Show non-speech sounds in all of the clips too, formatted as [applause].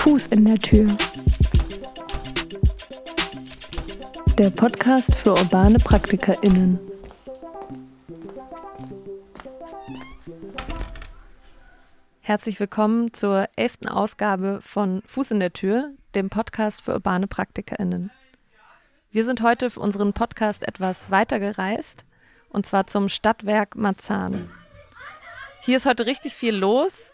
Fuß in der Tür. Der Podcast für urbane PraktikerInnen. Herzlich willkommen zur elften Ausgabe von Fuß in der Tür, dem Podcast für urbane PraktikerInnen. Wir sind heute für unseren Podcast etwas weiter gereist, und zwar zum Stadtwerk Marzahn. Hier ist heute richtig viel los.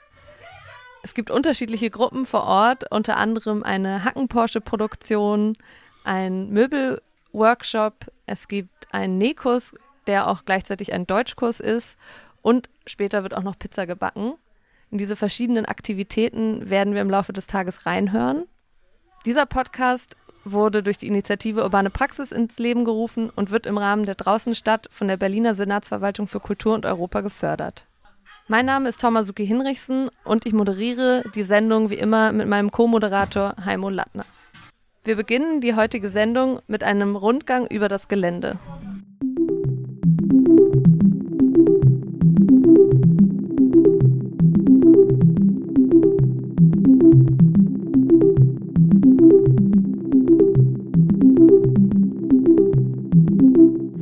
Es gibt unterschiedliche Gruppen vor Ort, unter anderem eine Hacken-Porsche-Produktion, ein Möbel-Workshop, es gibt einen Nähkurs, der auch gleichzeitig ein Deutschkurs ist und später wird auch noch Pizza gebacken. In diese verschiedenen Aktivitäten werden wir im Laufe des Tages reinhören. Dieser Podcast wurde durch die Initiative Urbane Praxis ins Leben gerufen und wird im Rahmen der Draußenstadt von der Berliner Senatsverwaltung für Kultur und Europa gefördert. Mein Name ist Tomasuki Hinrichsen und ich moderiere die Sendung wie immer mit meinem Co-Moderator Heimo Lattner. Wir beginnen die heutige Sendung mit einem Rundgang über das Gelände.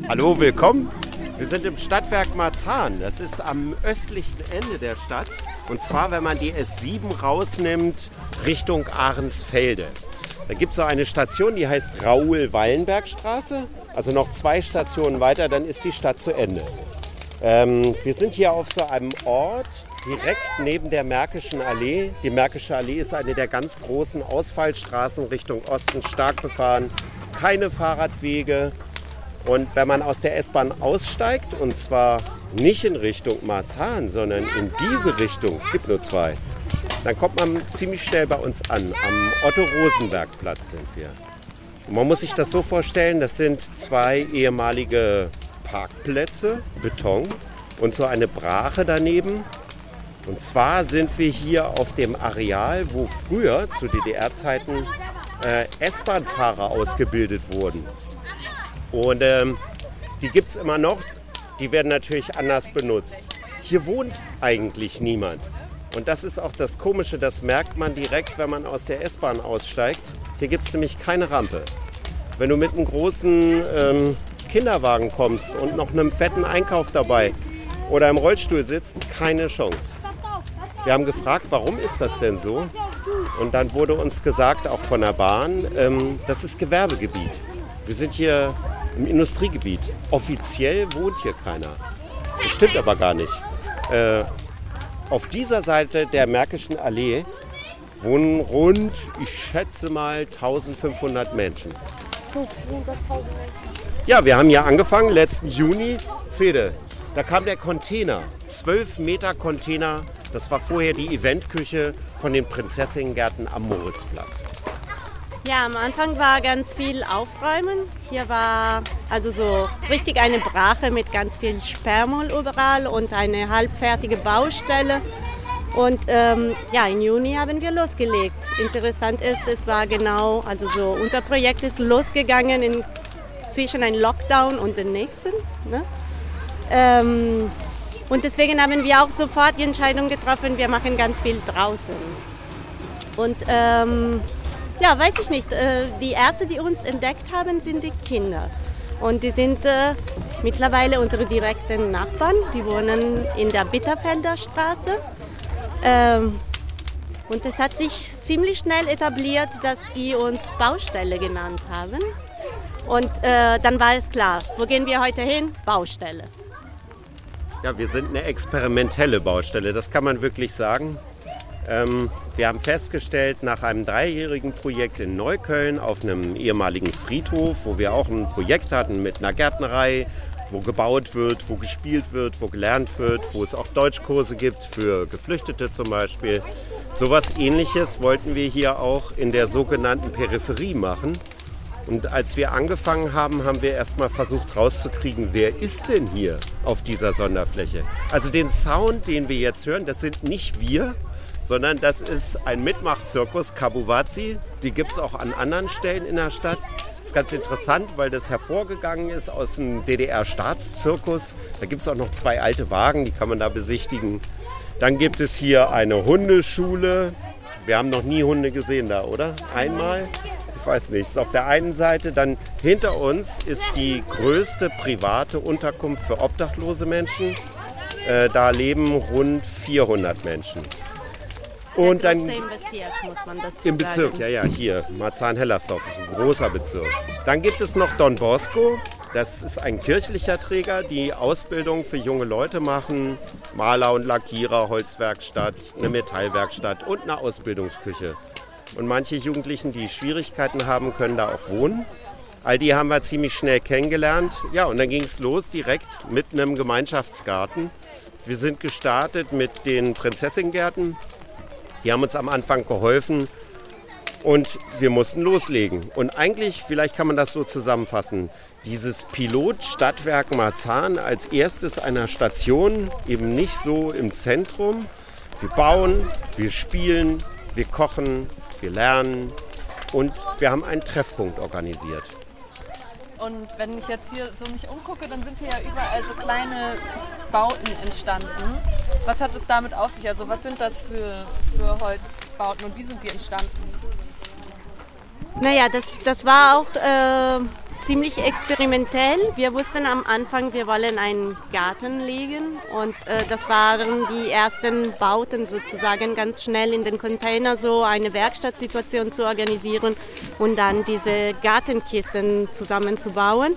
Hallo, willkommen. Wir sind im Stadtwerk Marzahn. Das ist am östlichen Ende der Stadt. Und zwar, wenn man die S7 rausnimmt, Richtung Ahrensfelde. Da gibt es so eine Station, die heißt Raoul-Wallenberg-Straße. Also noch zwei Stationen weiter, dann ist die Stadt zu Ende. Ähm, wir sind hier auf so einem Ort direkt neben der Märkischen Allee. Die Märkische Allee ist eine der ganz großen Ausfallstraßen Richtung Osten, stark befahren. Keine Fahrradwege, und wenn man aus der S-Bahn aussteigt, und zwar nicht in Richtung Marzahn, sondern in diese Richtung, es gibt nur zwei, dann kommt man ziemlich schnell bei uns an. Am Otto-Rosenberg-Platz sind wir. Und man muss sich das so vorstellen, das sind zwei ehemalige Parkplätze, Beton und so eine Brache daneben. Und zwar sind wir hier auf dem Areal, wo früher zu DDR-Zeiten äh, S-Bahn-Fahrer ausgebildet wurden. Und ähm, die gibt es immer noch. Die werden natürlich anders benutzt. Hier wohnt eigentlich niemand. Und das ist auch das Komische, das merkt man direkt, wenn man aus der S-Bahn aussteigt. Hier gibt es nämlich keine Rampe. Wenn du mit einem großen ähm, Kinderwagen kommst und noch einem fetten Einkauf dabei oder im Rollstuhl sitzt, keine Chance. Wir haben gefragt, warum ist das denn so? Und dann wurde uns gesagt, auch von der Bahn, ähm, das ist Gewerbegebiet. Wir sind hier im Industriegebiet. Offiziell wohnt hier keiner. Das stimmt aber gar nicht. Äh, auf dieser Seite der Märkischen Allee wohnen rund, ich schätze mal, 1500 Menschen. 500.000 Menschen. Ja, wir haben hier angefangen, letzten Juni. Fede, da kam der Container. 12 Meter Container. Das war vorher die Eventküche von den Prinzessinnengärten am Moritzplatz. Ja, am Anfang war ganz viel Aufräumen. Hier war also so richtig eine Brache mit ganz viel Sperrmüll überall und eine halbfertige Baustelle. Und ähm, ja, im Juni haben wir losgelegt. Interessant ist, es war genau, also so, unser Projekt ist losgegangen in, zwischen einem Lockdown und dem nächsten. Ne? Ähm, und deswegen haben wir auch sofort die Entscheidung getroffen, wir machen ganz viel draußen. Und ähm, ja, weiß ich nicht. Äh, die ersten, die uns entdeckt haben, sind die Kinder. Und die sind äh, mittlerweile unsere direkten Nachbarn. Die wohnen in der Bitterfelder Straße. Ähm, und es hat sich ziemlich schnell etabliert, dass die uns Baustelle genannt haben. Und äh, dann war es klar, wo gehen wir heute hin? Baustelle. Ja, wir sind eine experimentelle Baustelle, das kann man wirklich sagen. Ähm, wir haben festgestellt, nach einem dreijährigen Projekt in Neukölln auf einem ehemaligen Friedhof, wo wir auch ein Projekt hatten mit einer Gärtnerei, wo gebaut wird, wo gespielt wird, wo gelernt wird, wo es auch Deutschkurse gibt für Geflüchtete zum Beispiel. So etwas ähnliches wollten wir hier auch in der sogenannten Peripherie machen. Und als wir angefangen haben, haben wir erstmal versucht rauszukriegen, wer ist denn hier auf dieser Sonderfläche. Also den Sound, den wir jetzt hören, das sind nicht wir, sondern das ist ein Mitmachzirkus, Kabuwazi. Die gibt es auch an anderen Stellen in der Stadt. Das ist ganz interessant, weil das hervorgegangen ist aus dem DDR-Staatszirkus. Da gibt es auch noch zwei alte Wagen, die kann man da besichtigen. Dann gibt es hier eine Hundeschule, Wir haben noch nie Hunde gesehen da, oder? Einmal? Ich weiß nicht. Ist auf der einen Seite, dann hinter uns ist die größte private Unterkunft für obdachlose Menschen. Äh, da leben rund 400 Menschen. Und dann Im Bezirk, muss man dazu im Bezirk, sagen. ja, ja, hier, Marzahn-Hellersdorf, ist ein großer Bezirk. Dann gibt es noch Don Bosco, das ist ein kirchlicher Träger, die Ausbildung für junge Leute machen. Maler und Lackierer, Holzwerkstatt, eine Metallwerkstatt und eine Ausbildungsküche. Und manche Jugendlichen, die Schwierigkeiten haben, können da auch wohnen. All die haben wir ziemlich schnell kennengelernt. Ja, und dann ging es los direkt mit einem Gemeinschaftsgarten. Wir sind gestartet mit den Prinzessingärten. Die haben uns am Anfang geholfen und wir mussten loslegen. Und eigentlich, vielleicht kann man das so zusammenfassen, dieses Pilot Stadtwerk Marzahn als erstes einer Station, eben nicht so im Zentrum. Wir bauen, wir spielen, wir kochen, wir lernen und wir haben einen Treffpunkt organisiert. Und wenn ich jetzt hier so mich umgucke, dann sind hier ja überall so kleine Bauten entstanden. Was hat es damit auf sich? Also was sind das für, für Holzbauten und wie sind die entstanden? Naja, das, das war auch äh, ziemlich experimentell. Wir wussten am Anfang, wir wollen einen Garten legen und äh, das waren die ersten Bauten sozusagen ganz schnell in den Container so eine Werkstattsituation zu organisieren und dann diese Gartenkisten zusammenzubauen.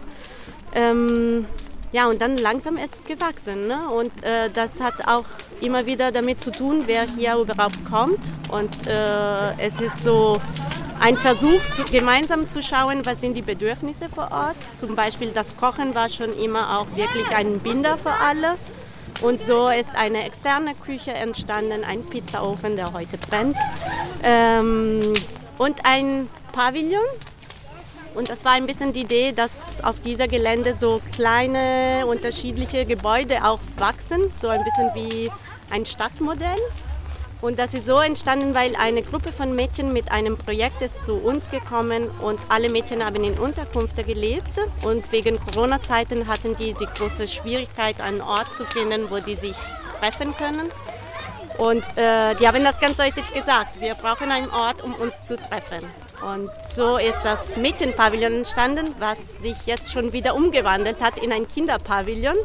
Ähm, ja, und dann langsam ist es gewachsen. Ne? Und äh, das hat auch immer wieder damit zu tun, wer hier überhaupt kommt. Und äh, es ist so ein Versuch, zu, gemeinsam zu schauen, was sind die Bedürfnisse vor Ort. Zum Beispiel das Kochen war schon immer auch wirklich ein Binder für alle. Und so ist eine externe Küche entstanden, ein Pizzaofen, der heute brennt. Ähm, und ein Pavillon, und das war ein bisschen die Idee, dass auf dieser Gelände so kleine unterschiedliche Gebäude auch wachsen, so ein bisschen wie ein Stadtmodell. Und das ist so entstanden, weil eine Gruppe von Mädchen mit einem Projekt ist zu uns gekommen und alle Mädchen haben in Unterkünfte gelebt und wegen Corona-Zeiten hatten die die große Schwierigkeit, einen Ort zu finden, wo die sich treffen können. Und äh, die haben das ganz deutlich gesagt, wir brauchen einen Ort, um uns zu treffen. Und so ist das Mädchenpavillon entstanden, was sich jetzt schon wieder umgewandelt hat in ein Kinderpavillon.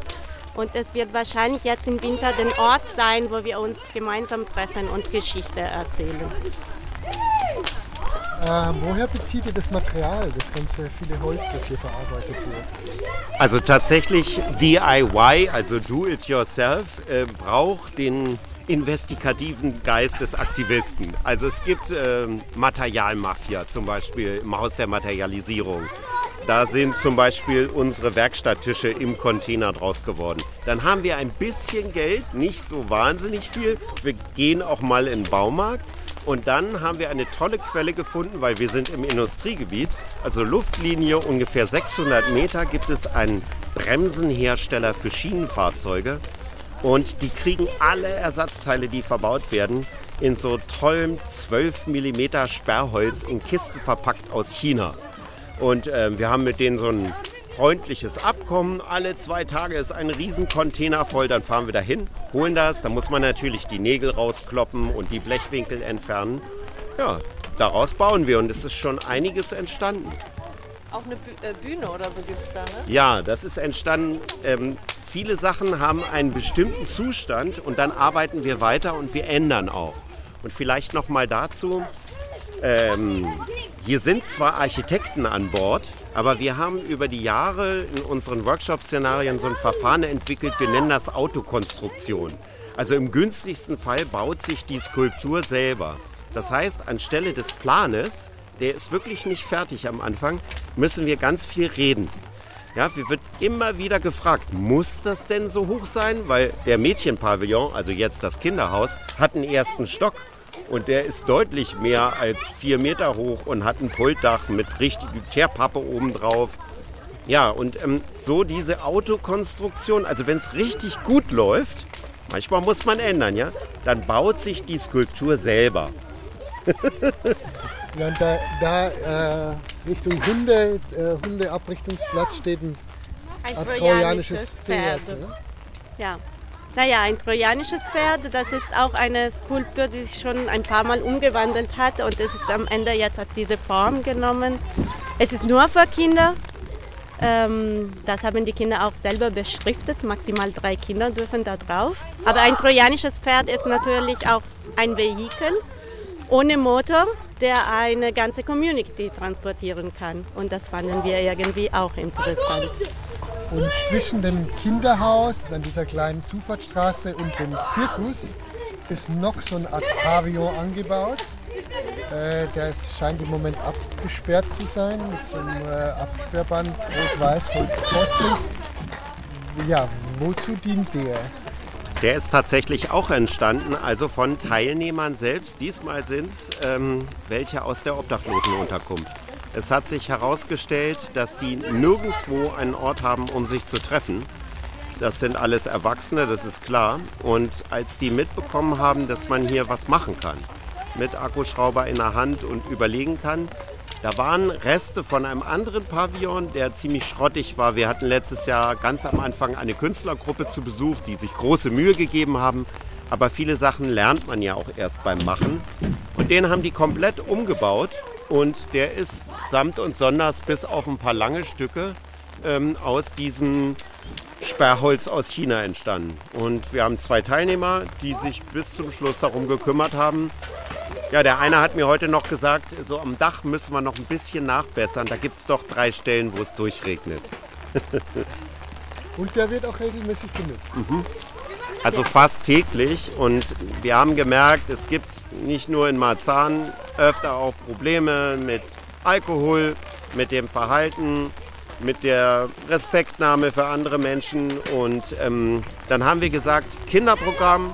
Und es wird wahrscheinlich jetzt im Winter der Ort sein, wo wir uns gemeinsam treffen und Geschichte erzählen. Äh, woher bezieht ihr das Material, das ganze viele Holz, das hier verarbeitet wird? Also tatsächlich DIY, also Do It Yourself, äh, braucht den investigativen Geist des Aktivisten. Also es gibt äh, Materialmafia zum Beispiel im Haus der Materialisierung. Da sind zum Beispiel unsere Werkstatttische im Container draus geworden. Dann haben wir ein bisschen Geld, nicht so wahnsinnig viel. Wir gehen auch mal in den Baumarkt. Und dann haben wir eine tolle Quelle gefunden, weil wir sind im Industriegebiet. Also Luftlinie ungefähr 600 Meter gibt es einen Bremsenhersteller für Schienenfahrzeuge. Und die kriegen alle Ersatzteile, die verbaut werden, in so tollem 12 mm Sperrholz in Kisten verpackt aus China. Und äh, wir haben mit denen so ein freundliches Abkommen. Alle zwei Tage ist ein Riesencontainer voll, dann fahren wir dahin, holen das. Da muss man natürlich die Nägel rauskloppen und die Blechwinkel entfernen. Ja, daraus bauen wir und es ist schon einiges entstanden. Auch eine äh, Bühne oder so gibt es da, ne? Ja, das ist entstanden. Ähm, viele Sachen haben einen bestimmten Zustand und dann arbeiten wir weiter und wir ändern auch. Und vielleicht noch mal dazu. Ähm, hier sind zwar Architekten an Bord, aber wir haben über die Jahre in unseren Workshop-Szenarien so ein Verfahren entwickelt, wir nennen das Autokonstruktion. Also im günstigsten Fall baut sich die Skulptur selber. Das heißt, anstelle des Planes, der ist wirklich nicht fertig am Anfang, müssen wir ganz viel reden. Ja, wir wird immer wieder gefragt, muss das denn so hoch sein? Weil der Mädchenpavillon, also jetzt das Kinderhaus, hat einen ersten Stock. Und der ist deutlich mehr als vier Meter hoch und hat ein Pultdach mit richtiger Teerpappe obendrauf. Ja, und ähm, so diese Autokonstruktion, also wenn es richtig gut läuft, manchmal muss man ändern, ja, dann baut sich die Skulptur selber. Ja, und da, da äh, Richtung Hunde, äh, Hundeabrichtungsplatz steht ein Ein ein trojanisches Pferd. Pferd. ne? Ja. Naja, ein trojanisches Pferd, das ist auch eine Skulptur, die sich schon ein paar Mal umgewandelt hat und es ist am Ende jetzt hat diese Form genommen. Es ist nur für Kinder. Ähm, das haben die Kinder auch selber beschriftet. Maximal drei Kinder dürfen da drauf. Aber ein trojanisches Pferd ist natürlich auch ein Vehikel ohne Motor, der eine ganze Community transportieren kann. Und das fanden wir irgendwie auch interessant. Und zwischen dem Kinderhaus, dann dieser kleinen Zufahrtsstraße und dem Zirkus ist noch so eine Art Pavillon angebaut. Äh, der ist, scheint im Moment abgesperrt zu sein mit so einem äh, Absperrband rot-weiß Holzpflaster. Ja, wozu dient der? Der ist tatsächlich auch entstanden, also von Teilnehmern selbst. Diesmal sind es ähm, welche aus der Obdachlosenunterkunft. Es hat sich herausgestellt, dass die nirgendwo einen Ort haben, um sich zu treffen. Das sind alles Erwachsene, das ist klar. Und als die mitbekommen haben, dass man hier was machen kann, mit Akkuschrauber in der Hand und überlegen kann, da waren Reste von einem anderen Pavillon, der ziemlich schrottig war. Wir hatten letztes Jahr ganz am Anfang eine Künstlergruppe zu Besuch, die sich große Mühe gegeben haben. Aber viele Sachen lernt man ja auch erst beim Machen. Und den haben die komplett umgebaut und der ist samt und sonders bis auf ein paar lange Stücke ähm, aus diesem Sperrholz aus China entstanden. Und wir haben zwei Teilnehmer, die sich bis zum Schluss darum gekümmert haben. Ja, der eine hat mir heute noch gesagt, so am Dach müssen wir noch ein bisschen nachbessern. Da gibt es doch drei Stellen, wo es durchregnet. [laughs] Und der wird auch regelmäßig benutzt. Mhm. Also fast täglich. Und wir haben gemerkt, es gibt nicht nur in Marzahn öfter auch Probleme mit Alkohol, mit dem Verhalten, mit der Respektnahme für andere Menschen. Und ähm, dann haben wir gesagt, Kinderprogramm,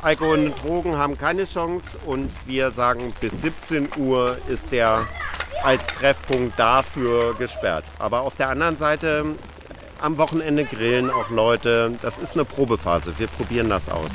Alkohol und Drogen haben keine Chance. Und wir sagen, bis 17 Uhr ist der als Treffpunkt dafür gesperrt. Aber auf der anderen Seite am Wochenende grillen auch Leute. Das ist eine Probephase. Wir probieren das aus.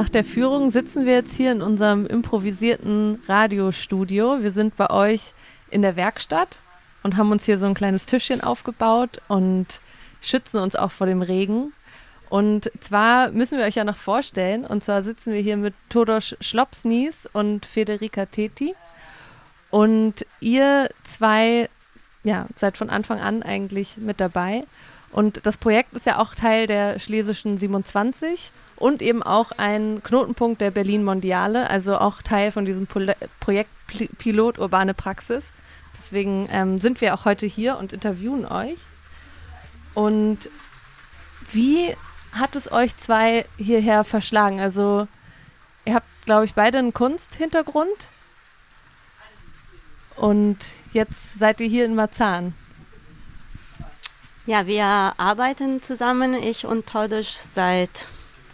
Nach der Führung sitzen wir jetzt hier in unserem improvisierten Radiostudio. Wir sind bei euch in der Werkstatt und haben uns hier so ein kleines Tischchen aufgebaut und schützen uns auch vor dem Regen. Und zwar müssen wir euch ja noch vorstellen, und zwar sitzen wir hier mit Todos Schlopsnies und Federica Teti. Und ihr zwei, ja, seid von Anfang an eigentlich mit dabei. Und das Projekt ist ja auch Teil der Schlesischen 27 und eben auch ein Knotenpunkt der Berlin Mondiale, also auch Teil von diesem Pol Projekt Pilot Urbane Praxis. Deswegen ähm, sind wir auch heute hier und interviewen euch. Und wie hat es euch zwei hierher verschlagen? Also, ihr habt, glaube ich, beide einen Kunsthintergrund. Und jetzt seid ihr hier in Marzahn. Ja, wir arbeiten zusammen, ich und Todesz, seit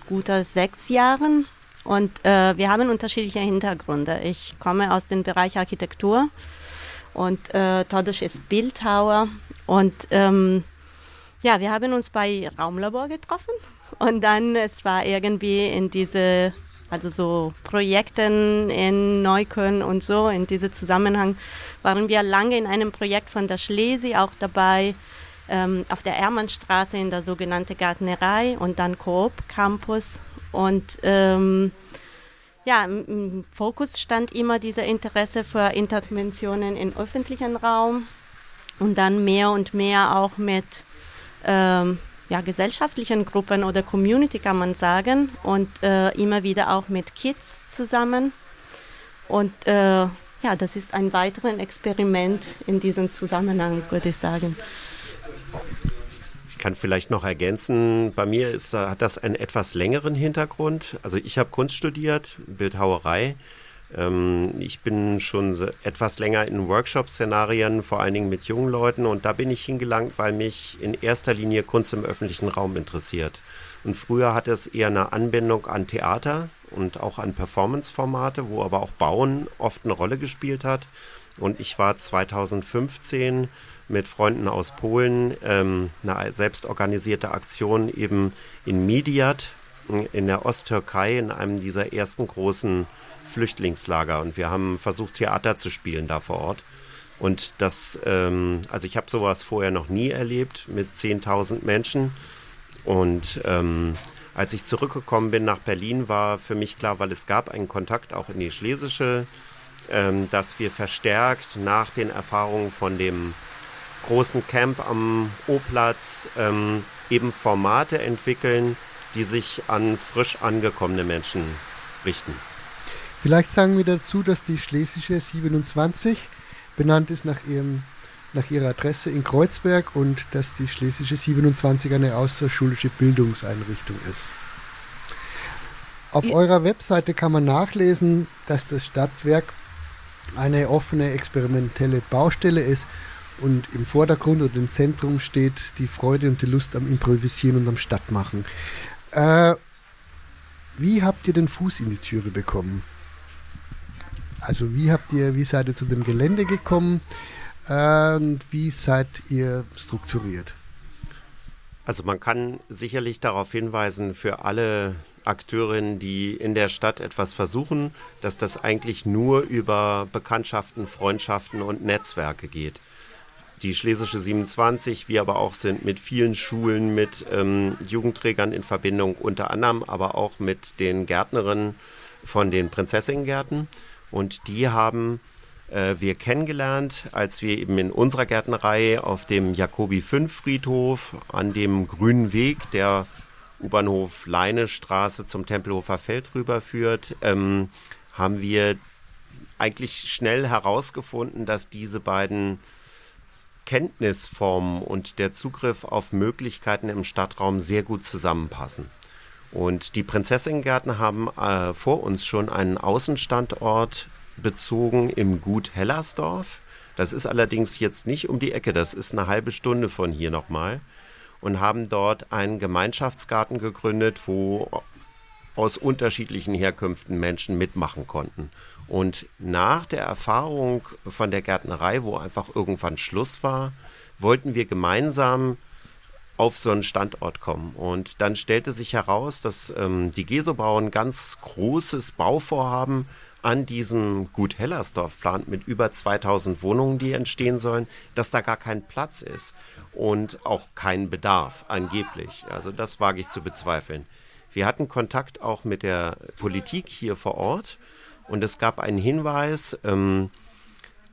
guter sechs Jahren. Und äh, wir haben unterschiedliche Hintergründe. Ich komme aus dem Bereich Architektur und äh, Todesz ist Bildhauer. Und ähm, ja, wir haben uns bei Raumlabor getroffen und dann, es war irgendwie in diese, also so Projekten in Neukölln und so, in diesem Zusammenhang waren wir lange in einem Projekt von der Schlesi auch dabei, ähm, auf der Ermannstraße in der sogenannten Gartnerei und dann Coop Campus und ähm, ja, im Fokus stand immer dieser Interesse für Interventionen im öffentlichen Raum und dann mehr und mehr auch mit ähm, ja, gesellschaftlichen Gruppen oder Community kann man sagen und äh, immer wieder auch mit Kids zusammen. Und äh, ja, das ist ein weiteres Experiment in diesem Zusammenhang, würde ich sagen. Kann vielleicht noch ergänzen, bei mir ist, hat das einen etwas längeren Hintergrund. Also ich habe Kunst studiert, Bildhauerei. Ähm, ich bin schon etwas länger in Workshop-Szenarien, vor allen Dingen mit jungen Leuten. Und da bin ich hingelangt, weil mich in erster Linie Kunst im öffentlichen Raum interessiert. Und früher hatte es eher eine Anbindung an Theater und auch an Performance-Formate, wo aber auch Bauen oft eine Rolle gespielt hat. Und ich war 2015 mit Freunden aus Polen ähm, eine selbstorganisierte Aktion eben in Mediat in der Osttürkei in einem dieser ersten großen Flüchtlingslager und wir haben versucht, Theater zu spielen da vor Ort. Und das, ähm, also ich habe sowas vorher noch nie erlebt mit 10.000 Menschen. Und ähm, als ich zurückgekommen bin nach Berlin, war für mich klar, weil es gab einen Kontakt auch in die Schlesische, ähm, dass wir verstärkt nach den Erfahrungen von dem großen Camp am O-Platz ähm, eben Formate entwickeln, die sich an frisch angekommene Menschen richten. Vielleicht sagen wir dazu, dass die Schlesische 27 benannt ist nach, ihrem, nach ihrer Adresse in Kreuzberg und dass die Schlesische 27 eine außerschulische Bildungseinrichtung ist. Auf ja. eurer Webseite kann man nachlesen, dass das Stadtwerk eine offene experimentelle Baustelle ist und im Vordergrund und im Zentrum steht die Freude und die Lust am Improvisieren und am Stadtmachen. Äh, wie habt ihr den Fuß in die Türe bekommen? Also wie habt ihr, wie seid ihr zu dem Gelände gekommen äh, und wie seid ihr strukturiert? Also man kann sicherlich darauf hinweisen, für alle Akteurinnen, die in der Stadt etwas versuchen, dass das eigentlich nur über Bekanntschaften, Freundschaften und Netzwerke geht. Die Schlesische 27, wir aber auch sind mit vielen Schulen, mit ähm, Jugendträgern in Verbindung, unter anderem aber auch mit den Gärtnerinnen von den Prinzessinnengärten. Und die haben äh, wir kennengelernt, als wir eben in unserer Gärtnerei auf dem Jakobi 5 Friedhof an dem grünen Weg, der U-Bahnhof Leinestraße zum Tempelhofer Feld rüberführt, ähm, haben wir eigentlich schnell herausgefunden, dass diese beiden Kenntnisformen und der Zugriff auf Möglichkeiten im Stadtraum sehr gut zusammenpassen. Und die Prinzessinnengärten haben äh, vor uns schon einen Außenstandort bezogen im Gut Hellersdorf. Das ist allerdings jetzt nicht um die Ecke, das ist eine halbe Stunde von hier nochmal. Und haben dort einen Gemeinschaftsgarten gegründet, wo aus unterschiedlichen Herkünften Menschen mitmachen konnten. Und nach der Erfahrung von der Gärtnerei, wo einfach irgendwann Schluss war, wollten wir gemeinsam auf so einen Standort kommen. Und dann stellte sich heraus, dass ähm, die Gesobau ein ganz großes Bauvorhaben an diesem Gut Hellersdorf plant mit über 2000 Wohnungen, die entstehen sollen, dass da gar kein Platz ist und auch kein Bedarf angeblich. Also das wage ich zu bezweifeln. Wir hatten Kontakt auch mit der Politik hier vor Ort und es gab einen Hinweis, ähm,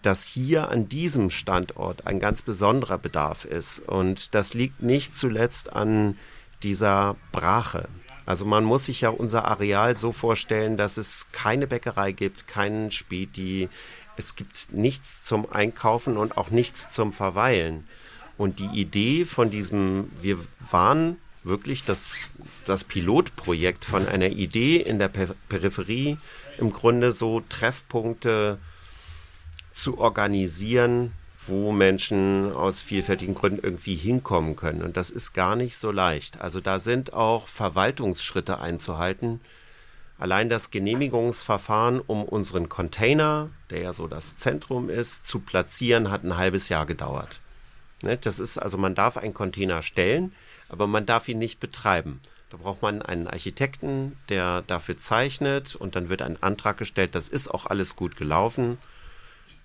dass hier an diesem Standort ein ganz besonderer Bedarf ist. Und das liegt nicht zuletzt an dieser Brache. Also man muss sich ja unser Areal so vorstellen, dass es keine Bäckerei gibt, keinen Späti, es gibt nichts zum Einkaufen und auch nichts zum Verweilen. Und die Idee von diesem, wir waren wirklich das, das Pilotprojekt von einer Idee in der Peripherie, im Grunde so Treffpunkte zu organisieren, wo Menschen aus vielfältigen Gründen irgendwie hinkommen können. Und das ist gar nicht so leicht. Also da sind auch Verwaltungsschritte einzuhalten. Allein das Genehmigungsverfahren, um unseren Container, der ja so das Zentrum ist, zu platzieren, hat ein halbes Jahr gedauert. Ne, das ist also, man darf einen Container stellen, aber man darf ihn nicht betreiben. Da braucht man einen Architekten, der dafür zeichnet und dann wird ein Antrag gestellt. Das ist auch alles gut gelaufen.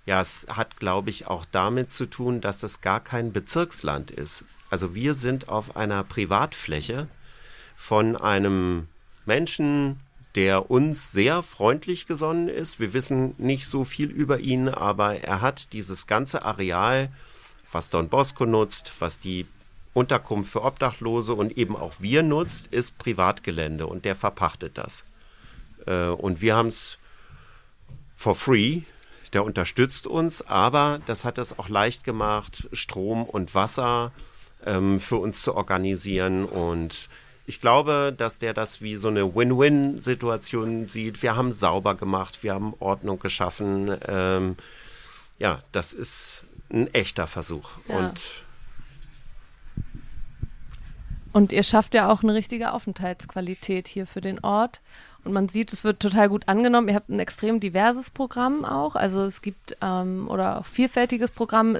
Ja, es hat, glaube ich, auch damit zu tun, dass es gar kein Bezirksland ist. Also wir sind auf einer Privatfläche von einem Menschen, der uns sehr freundlich gesonnen ist. Wir wissen nicht so viel über ihn, aber er hat dieses ganze Areal, was Don Bosco nutzt, was die Unterkunft für Obdachlose und eben auch wir nutzt, ist Privatgelände und der verpachtet das. Äh, und wir haben es for free der unterstützt uns, aber das hat es auch leicht gemacht, Strom und Wasser ähm, für uns zu organisieren und ich glaube, dass der das wie so eine Win-Win-Situation sieht. Wir haben sauber gemacht, wir haben Ordnung geschaffen. Ähm, ja, das ist ein echter Versuch. Ja. Und Und ihr schafft ja auch eine richtige Aufenthaltsqualität hier für den Ort. Und man sieht, es wird total gut angenommen. Ihr habt ein extrem diverses Programm auch. Also es gibt ähm, oder auch vielfältiges Programm.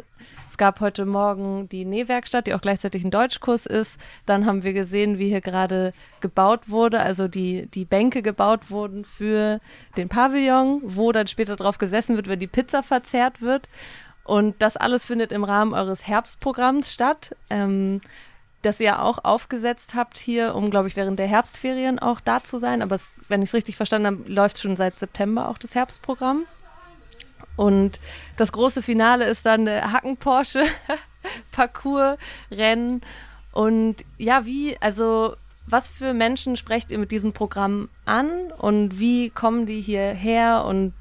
Es gab heute Morgen die Nähwerkstatt, die auch gleichzeitig ein Deutschkurs ist. Dann haben wir gesehen, wie hier gerade gebaut wurde, also die, die Bänke gebaut wurden für den Pavillon, wo dann später drauf gesessen wird, wenn die Pizza verzehrt wird. Und das alles findet im Rahmen eures Herbstprogramms statt. Ähm, das ihr auch aufgesetzt habt hier, um, glaube ich, während der Herbstferien auch da zu sein. Aber es, wenn ich es richtig verstanden habe, läuft schon seit September auch das Herbstprogramm. Und das große Finale ist dann der Hacken-Porsche [laughs] Parcours-Rennen. Und ja, wie, also was für Menschen sprecht ihr mit diesem Programm an und wie kommen die hierher und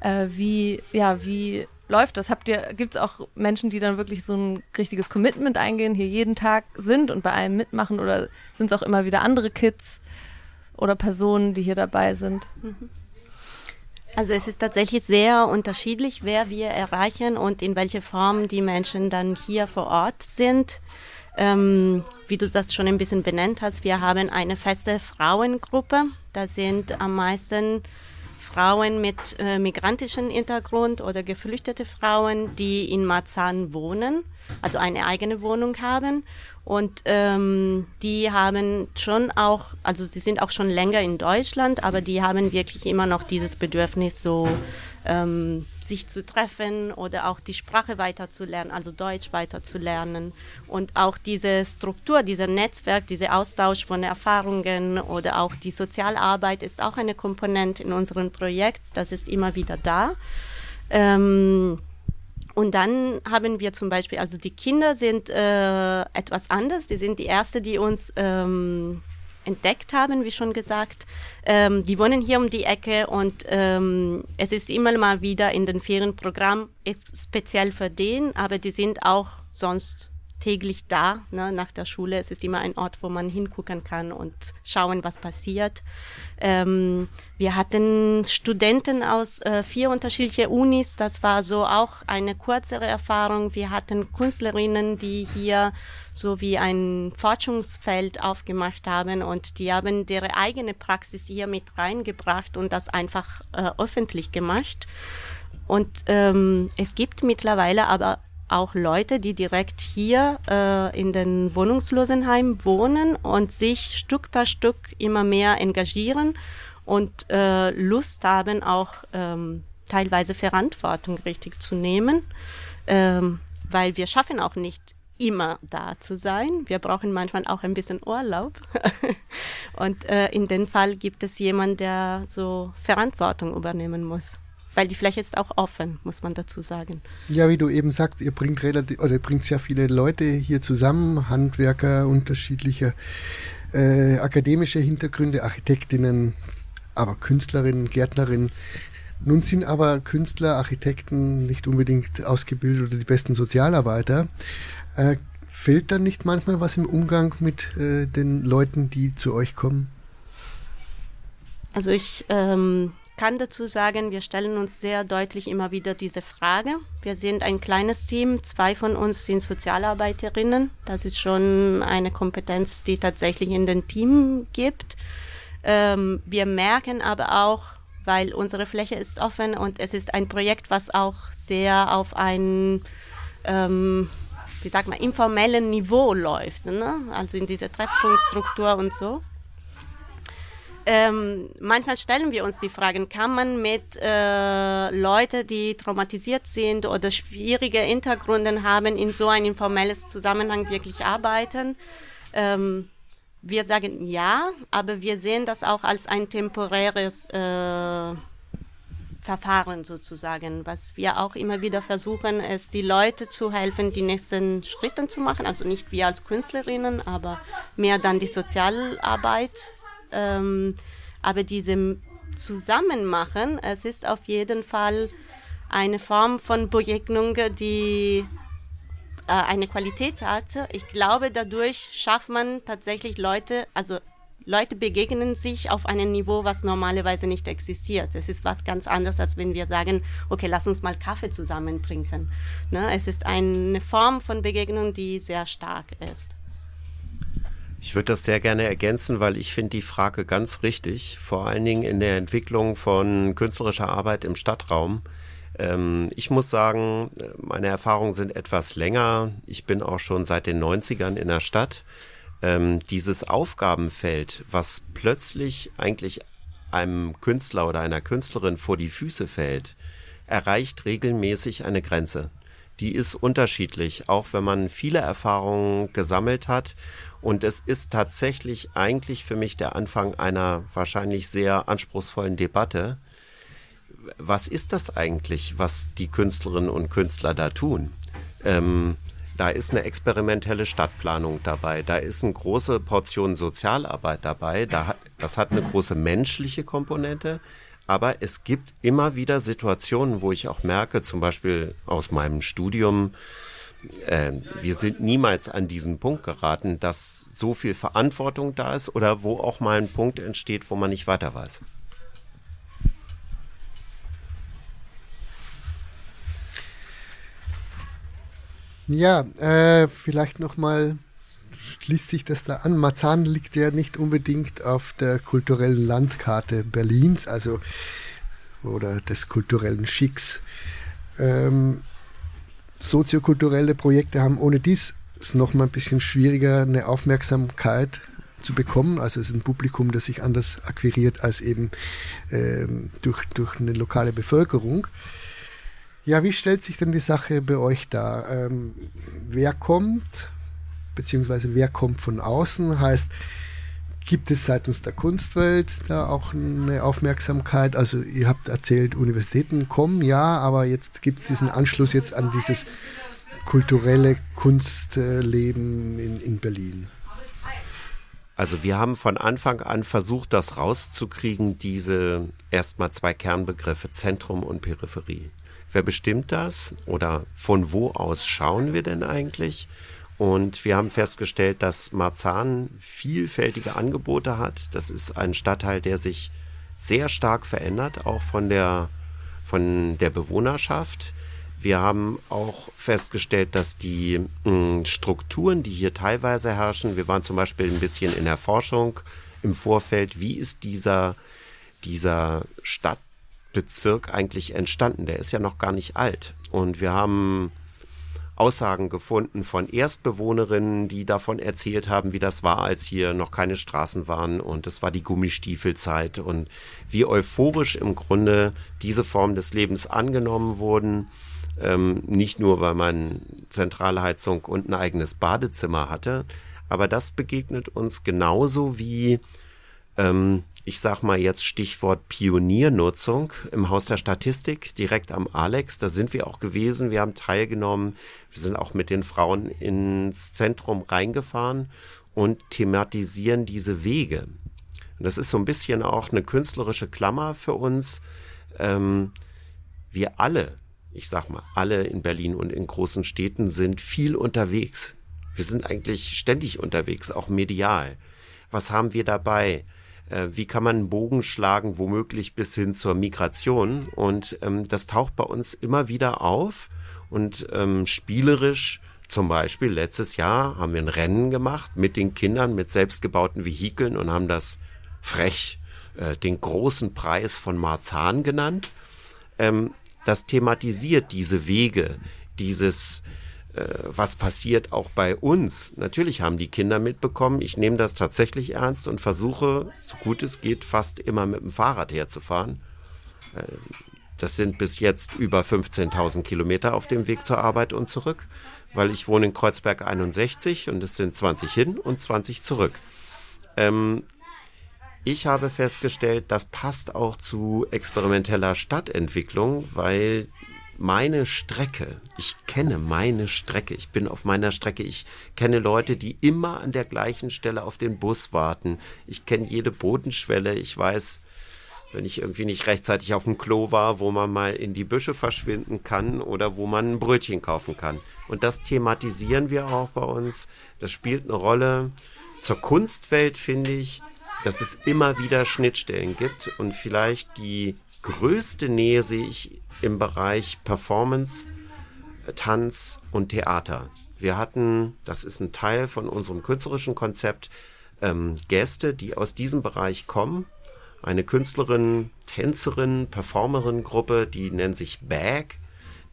äh, wie, ja, wie läuft das? Habt ihr, gibt es auch Menschen, die dann wirklich so ein richtiges Commitment eingehen, hier jeden Tag sind und bei einem mitmachen oder sind es auch immer wieder andere Kids oder Personen, die hier dabei sind? Also es ist tatsächlich sehr unterschiedlich, wer wir erreichen und in welcher Form die Menschen dann hier vor Ort sind. Ähm, wie du das schon ein bisschen benannt hast, wir haben eine feste Frauengruppe. Da sind am meisten Frauen mit äh, migrantischem Hintergrund oder geflüchtete Frauen, die in Marzahn wohnen, also eine eigene Wohnung haben. Und ähm, die haben schon auch, also sie sind auch schon länger in Deutschland, aber die haben wirklich immer noch dieses Bedürfnis, so ähm, sich zu treffen oder auch die Sprache weiterzulernen, also Deutsch weiterzulernen. Und auch diese Struktur, dieser Netzwerk, dieser Austausch von Erfahrungen oder auch die Sozialarbeit ist auch eine Komponente in unserem Projekt. Das ist immer wieder da. Ähm, und dann haben wir zum Beispiel, also die Kinder sind äh, etwas anders. Die sind die erste, die uns ähm, entdeckt haben, wie schon gesagt. Ähm, die wohnen hier um die Ecke und ähm, es ist immer mal wieder in den Ferienprogramm speziell für den, aber die sind auch sonst täglich da ne, nach der Schule. Es ist immer ein Ort, wo man hingucken kann und schauen, was passiert. Ähm, wir hatten Studenten aus äh, vier unterschiedlichen Unis. Das war so auch eine kürzere Erfahrung. Wir hatten Künstlerinnen, die hier so wie ein Forschungsfeld aufgemacht haben und die haben ihre eigene Praxis hier mit reingebracht und das einfach äh, öffentlich gemacht. Und ähm, es gibt mittlerweile aber auch Leute, die direkt hier äh, in den Wohnungslosenheim wohnen und sich Stück per Stück immer mehr engagieren und äh, Lust haben, auch ähm, teilweise Verantwortung richtig zu nehmen, ähm, weil wir schaffen auch nicht immer da zu sein. Wir brauchen manchmal auch ein bisschen Urlaub. [laughs] und äh, in dem Fall gibt es jemanden, der so Verantwortung übernehmen muss weil die Fläche ist auch offen, muss man dazu sagen. Ja, wie du eben sagst, ihr bringt relativ oder ihr bringt sehr viele Leute hier zusammen, Handwerker unterschiedlicher äh, akademische Hintergründe, Architektinnen, aber Künstlerinnen, Gärtnerinnen. Nun sind aber Künstler, Architekten nicht unbedingt ausgebildet oder die besten Sozialarbeiter. Äh, fehlt dann nicht manchmal was im Umgang mit äh, den Leuten, die zu euch kommen? Also ich ähm, kann dazu sagen, wir stellen uns sehr deutlich immer wieder diese Frage. Wir sind ein kleines Team, zwei von uns sind Sozialarbeiterinnen. Das ist schon eine Kompetenz, die tatsächlich in den Team gibt. Ähm, wir merken aber auch, weil unsere Fläche ist offen und es ist ein Projekt, was auch sehr auf ein ähm, wie sagt man, informellen Niveau läuft, ne? also in dieser Treffpunktstruktur und so ähm, manchmal stellen wir uns die Fragen, kann man mit äh, Leuten, die traumatisiert sind oder schwierige Hintergründe haben, in so ein informelles Zusammenhang wirklich arbeiten? Ähm, wir sagen ja, aber wir sehen das auch als ein temporäres äh, Verfahren sozusagen. Was wir auch immer wieder versuchen, ist, die Leute zu helfen, die nächsten Schritte zu machen. Also nicht wir als Künstlerinnen, aber mehr dann die Sozialarbeit ähm, aber diesem Zusammenmachen, es ist auf jeden Fall eine Form von Begegnung, die äh, eine Qualität hat. Ich glaube, dadurch schafft man tatsächlich Leute, also Leute begegnen sich auf einem Niveau, was normalerweise nicht existiert. Es ist was ganz anderes, als wenn wir sagen, okay, lass uns mal Kaffee zusammen trinken. Ne? Es ist eine Form von Begegnung, die sehr stark ist. Ich würde das sehr gerne ergänzen, weil ich finde die Frage ganz richtig, vor allen Dingen in der Entwicklung von künstlerischer Arbeit im Stadtraum. Ähm, ich muss sagen, meine Erfahrungen sind etwas länger. Ich bin auch schon seit den 90ern in der Stadt. Ähm, dieses Aufgabenfeld, was plötzlich eigentlich einem Künstler oder einer Künstlerin vor die Füße fällt, erreicht regelmäßig eine Grenze. Die ist unterschiedlich, auch wenn man viele Erfahrungen gesammelt hat und es ist tatsächlich eigentlich für mich der Anfang einer wahrscheinlich sehr anspruchsvollen Debatte. Was ist das eigentlich, was die Künstlerinnen und Künstler da tun? Ähm, da ist eine experimentelle Stadtplanung dabei, da ist eine große Portion Sozialarbeit dabei, da hat, das hat eine große menschliche Komponente, aber es gibt immer wieder Situationen, wo ich auch merke, zum Beispiel aus meinem Studium, äh, wir sind niemals an diesen Punkt geraten, dass so viel Verantwortung da ist oder wo auch mal ein Punkt entsteht, wo man nicht weiter weiß. Ja, äh, vielleicht nochmal schließt sich das da an. Marzahn liegt ja nicht unbedingt auf der kulturellen Landkarte Berlins, also oder des kulturellen Schicks. Ähm, soziokulturelle Projekte haben ohne dies es noch mal ein bisschen schwieriger, eine Aufmerksamkeit zu bekommen. Also es ist ein Publikum, das sich anders akquiriert als eben ähm, durch, durch eine lokale Bevölkerung. Ja, wie stellt sich denn die Sache bei euch dar? Ähm, wer kommt, beziehungsweise wer kommt von außen? Heißt, Gibt es seitens der Kunstwelt da auch eine Aufmerksamkeit? Also ihr habt erzählt, Universitäten kommen, ja, aber jetzt gibt es diesen Anschluss jetzt an dieses kulturelle Kunstleben in, in Berlin. Also wir haben von Anfang an versucht, das rauszukriegen, diese erstmal zwei Kernbegriffe, Zentrum und Peripherie. Wer bestimmt das oder von wo aus schauen wir denn eigentlich? Und wir haben festgestellt, dass Marzahn vielfältige Angebote hat. Das ist ein Stadtteil, der sich sehr stark verändert, auch von der, von der Bewohnerschaft. Wir haben auch festgestellt, dass die mh, hm, Strukturen, die hier teilweise herrschen, wir waren zum Beispiel ein bisschen in der Forschung im Vorfeld, wie ist dieser, dieser Stadtbezirk eigentlich entstanden? Der ist ja noch gar nicht alt. Und wir haben Aussagen gefunden von Erstbewohnerinnen, die davon erzählt haben, wie das war, als hier noch keine Straßen waren und es war die Gummistiefelzeit und wie euphorisch im Grunde diese Form des Lebens angenommen wurden. Ähm, nicht nur, weil man Zentralheizung und ein eigenes Badezimmer hatte, aber das begegnet uns genauso wie ähm, ich sag mal jetzt Stichwort Pioniernutzung im Haus der Statistik, direkt am Alex. Da sind wir auch gewesen. Wir haben teilgenommen. Wir sind auch mit den Frauen ins Zentrum reingefahren und thematisieren diese Wege. Und das ist so ein bisschen auch eine künstlerische Klammer für uns. Ähm, wir alle, ich sag mal, alle in Berlin und in großen Städten sind viel unterwegs. Wir sind eigentlich ständig unterwegs, auch medial. Was haben wir dabei? Äh, wie kann man einen Bogen schlagen, womöglich bis hin zur Migration. Und ähm, das taucht bei uns immer wieder auf und ähm, spielerisch zum Beispiel letztes Jahr haben wir ein Rennen gemacht mit den Kindern mit selbstgebauten Vehikeln und haben das frech äh, den großen Preis von Marzahn genannt. Ähm, das thematisiert diese Wege, dieses was passiert auch bei uns. Natürlich haben die Kinder mitbekommen, ich nehme das tatsächlich ernst und versuche, so gut es geht, fast immer mit dem Fahrrad herzufahren. Äh, das sind bis jetzt über 15.000 Kilometer auf dem Weg zur Arbeit und zurück, weil ich wohne in Kreuzberg 61 und es sind 20 hin und 20 zurück. Ähm, ich habe festgestellt, das passt auch zu experimenteller Stadtentwicklung, weil meine Strecke, ich kenne meine Strecke, ich bin auf meiner Strecke, ich kenne Leute, die immer an der gleichen Stelle auf den Bus warten. Ich kenne jede Bodenschwelle, ich weiß, wenn ich irgendwie nicht rechtzeitig auf dem Klo war, wo man mal in die Büsche verschwinden kann oder wo man ein Brötchen kaufen kann. Und das thematisieren wir auch bei uns. Das spielt eine Rolle. Zur Kunstwelt finde ich, dass es immer wieder Schnittstellen gibt und vielleicht die größte Nähe sehe ich im Bereich Performance, Tanz und Theater. Wir hatten, das ist ein Teil von unserem künstlerischen Konzept, ähm, Gäste, die aus diesem Bereich kommen. Eine Künstlerin, Tänzerin, Performerin-Gruppe, die nennt sich Bag.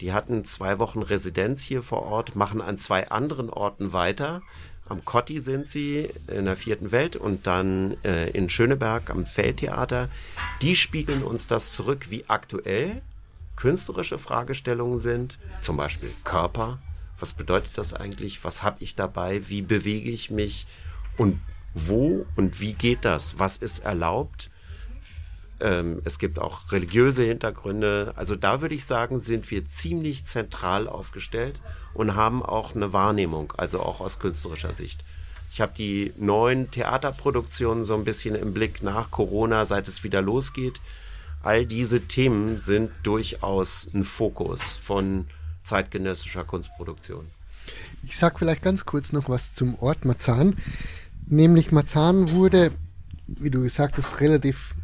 Die hatten zwei Wochen Residenz hier vor Ort, machen an zwei anderen Orten weiter. Am Kotti sind sie in der vierten Welt und dann äh, in Schöneberg am Feldtheater. Die spiegeln uns das zurück, wie aktuell künstlerische Fragestellungen sind, zum Beispiel Körper. Was bedeutet das eigentlich? Was habe ich dabei? Wie bewege ich mich? Und wo und wie geht das? Was ist erlaubt? Ähm, es gibt auch religiöse Hintergründe. Also da würde ich sagen, sind wir ziemlich zentral aufgestellt und haben auch eine Wahrnehmung, also auch aus künstlerischer Sicht. Ich habe die neuen Theaterproduktionen so ein bisschen im Blick nach Corona, seit es wieder losgeht. All diese Themen sind durchaus ein Fokus von zeitgenössischer Kunstproduktion. Ich sage vielleicht ganz kurz noch was zum Ort Marzahn. Nämlich Marzahn wurde, wie du gesagt hast, relativ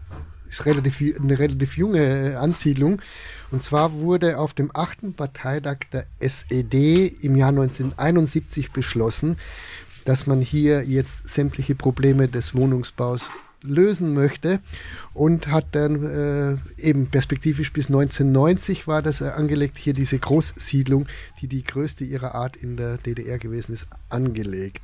ist relativ, eine relativ junge Ansiedlung. Und zwar wurde auf dem achten Parteitag der SED im Jahr 1971 beschlossen, dass man hier jetzt sämtliche Probleme des Wohnungsbaus lösen möchte und hat dann äh, eben perspektivisch bis 1990 war das äh, angelegt, hier diese Großsiedlung, die die größte ihrer Art in der DDR gewesen ist, angelegt.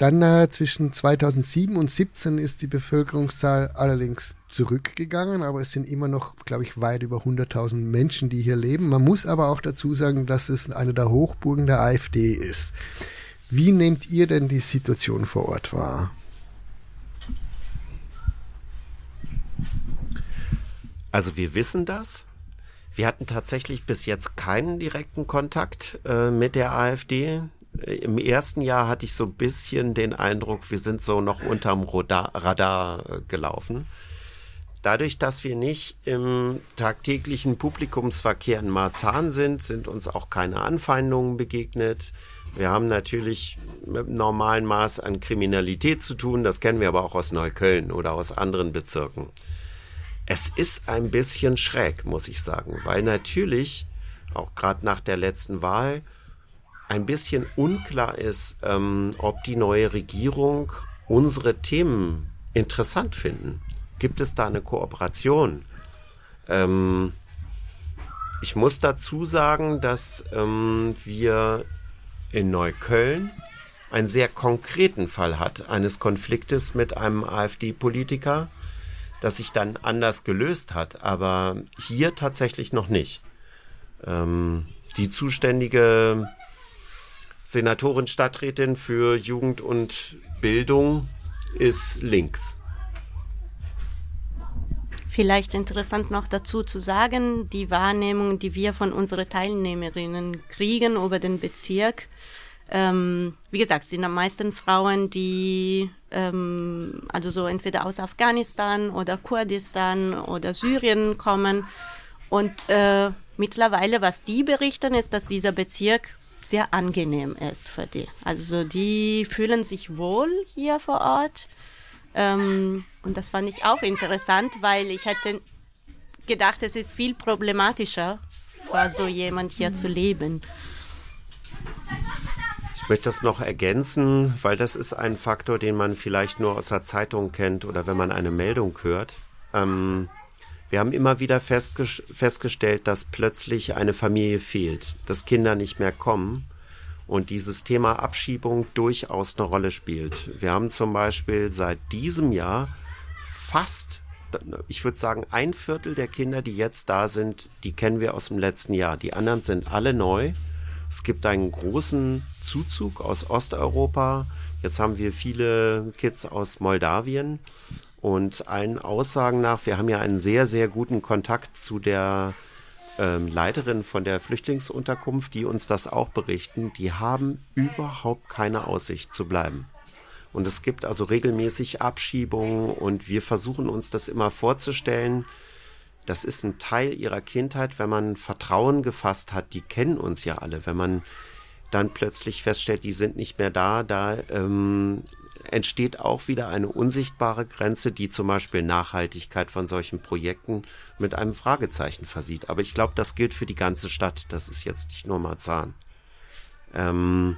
Dann äh, zwischen 2007 und 2017 ist die Bevölkerungszahl allerdings zurückgegangen, aber es sind immer noch, glaube ich, weit über 100.000 Menschen, die hier leben. Man muss aber auch dazu sagen, dass es eine der Hochburgen der AfD ist. Wie nehmt ihr denn die Situation vor Ort wahr? Also wir wissen das. Wir hatten tatsächlich bis jetzt keinen direkten Kontakt äh, mit der AfD. Im ersten Jahr hatte ich so ein bisschen den Eindruck, wir sind so noch unterm Radar, Radar äh, gelaufen. Dadurch, dass wir nicht im tagtäglichen Publikumsverkehr in Marzahn sind, sind uns auch keine Anfeindungen begegnet. Wir haben natürlich mit einem normalen Maß an Kriminalität zu tun. Das kennen wir aber auch aus Neukölln oder aus anderen Bezirken. Es ist ein bisschen schräg, muss ich sagen, weil natürlich auch gerade nach der letzten Wahl ein bisschen unklar ist, ähm, ob die neue Regierung unsere Themen interessant finden. Gibt es da eine Kooperation? Ähm, ich muss dazu sagen, dass ähm, wir in Neukölln einen sehr konkreten Fall hat eines Konfliktes mit einem AfD-Politiker, das sich dann anders gelöst hat, aber hier tatsächlich noch nicht. Ähm, die zuständige Senatorin Stadträtin für Jugend und Bildung ist links. Vielleicht interessant noch dazu zu sagen, die Wahrnehmung, die wir von unseren Teilnehmerinnen kriegen über den Bezirk, ähm, wie gesagt, sind am meisten Frauen, die ähm, also so entweder aus Afghanistan oder Kurdistan oder Syrien kommen. Und äh, mittlerweile, was die berichten, ist, dass dieser Bezirk sehr angenehm ist für die. Also die fühlen sich wohl hier vor Ort. Ähm, und das fand ich auch interessant, weil ich hätte gedacht, es ist viel problematischer, für so jemand hier zu leben möchte das noch ergänzen, weil das ist ein Faktor, den man vielleicht nur aus der Zeitung kennt oder wenn man eine Meldung hört. Ähm, wir haben immer wieder festge festgestellt, dass plötzlich eine Familie fehlt, dass Kinder nicht mehr kommen und dieses Thema Abschiebung durchaus eine Rolle spielt. Wir haben zum Beispiel seit diesem Jahr fast, ich würde sagen, ein Viertel der Kinder, die jetzt da sind, die kennen wir aus dem letzten Jahr. Die anderen sind alle neu. Es gibt einen großen Zuzug aus Osteuropa. Jetzt haben wir viele Kids aus Moldawien. Und allen Aussagen nach, wir haben ja einen sehr, sehr guten Kontakt zu der ähm, Leiterin von der Flüchtlingsunterkunft, die uns das auch berichten. Die haben überhaupt keine Aussicht zu bleiben. Und es gibt also regelmäßig Abschiebungen und wir versuchen uns das immer vorzustellen, das ist ein Teil ihrer Kindheit, wenn man Vertrauen gefasst hat, die kennen uns ja alle, wenn man dann plötzlich feststellt, die sind nicht mehr da, da ähm, entsteht auch wieder eine unsichtbare Grenze, die zum Beispiel Nachhaltigkeit von solchen Projekten mit einem Fragezeichen versieht. Aber ich glaube, das gilt für die ganze Stadt. Das ist jetzt nicht nur Marzahn. Ähm,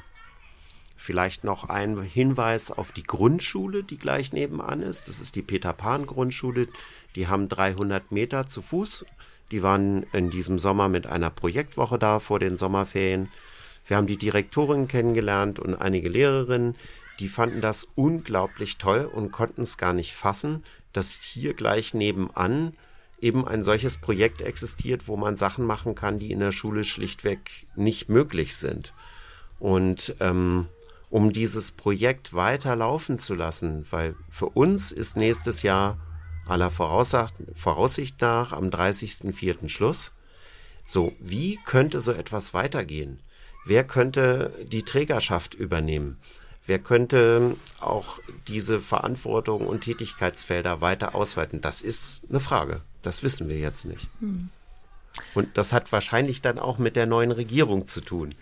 vielleicht noch ein Hinweis auf die Grundschule, die gleich nebenan ist. Das ist die Peter Pan Grundschule. Die haben 300 Meter zu Fuß. Die waren in diesem Sommer mit einer Projektwoche da vor den Sommerferien. Wir haben die Direktorin kennengelernt und einige Lehrerinnen die fanden das unglaublich toll und konnten es gar nicht fassen, dass hier gleich nebenan eben ein solches Projekt existiert, wo man Sachen machen kann, die in der Schule schlichtweg nicht möglich sind. Und ähm, um dieses Projekt weiter laufen zu lassen, weil für uns ist nächstes Jahr aller Voraussicht nach am 30.04. Schluss. So, wie könnte so etwas weitergehen? Wer könnte die Trägerschaft übernehmen? Wer könnte auch diese Verantwortung und Tätigkeitsfelder weiter ausweiten? Das ist eine Frage. Das wissen wir jetzt nicht. Hm. Und das hat wahrscheinlich dann auch mit der neuen Regierung zu tun.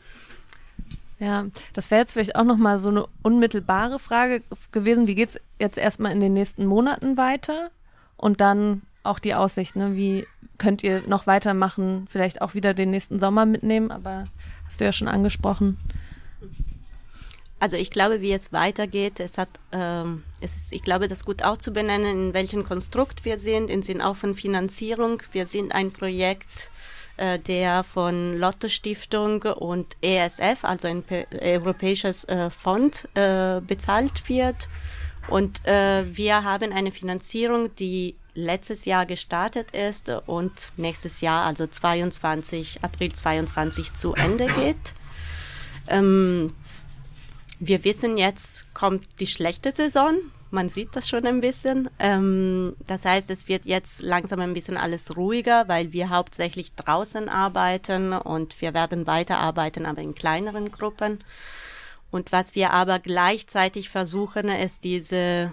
Ja, das wäre jetzt vielleicht auch nochmal so eine unmittelbare Frage gewesen. Wie geht es jetzt erstmal in den nächsten Monaten weiter? Und dann auch die Aussicht, ne? wie könnt ihr noch weitermachen, vielleicht auch wieder den nächsten Sommer mitnehmen, aber hast du ja schon angesprochen. Also ich glaube, wie es weitergeht, es hat, ähm, es ist, ich glaube, das gut auch zu benennen, in welchem Konstrukt wir sind, in Sinn auch von Finanzierung. Wir sind ein Projekt, äh, der von Lotto Stiftung und ESF, also ein europäisches äh, Fond, äh, bezahlt wird. Und äh, wir haben eine Finanzierung, die letztes Jahr gestartet ist und nächstes Jahr, also 22, April 22 zu Ende geht. Ähm, wir wissen jetzt, kommt die schlechte Saison. Man sieht das schon ein bisschen. Ähm, das heißt, es wird jetzt langsam ein bisschen alles ruhiger, weil wir hauptsächlich draußen arbeiten und wir werden weiterarbeiten, aber in kleineren Gruppen. Und was wir aber gleichzeitig versuchen, ist diese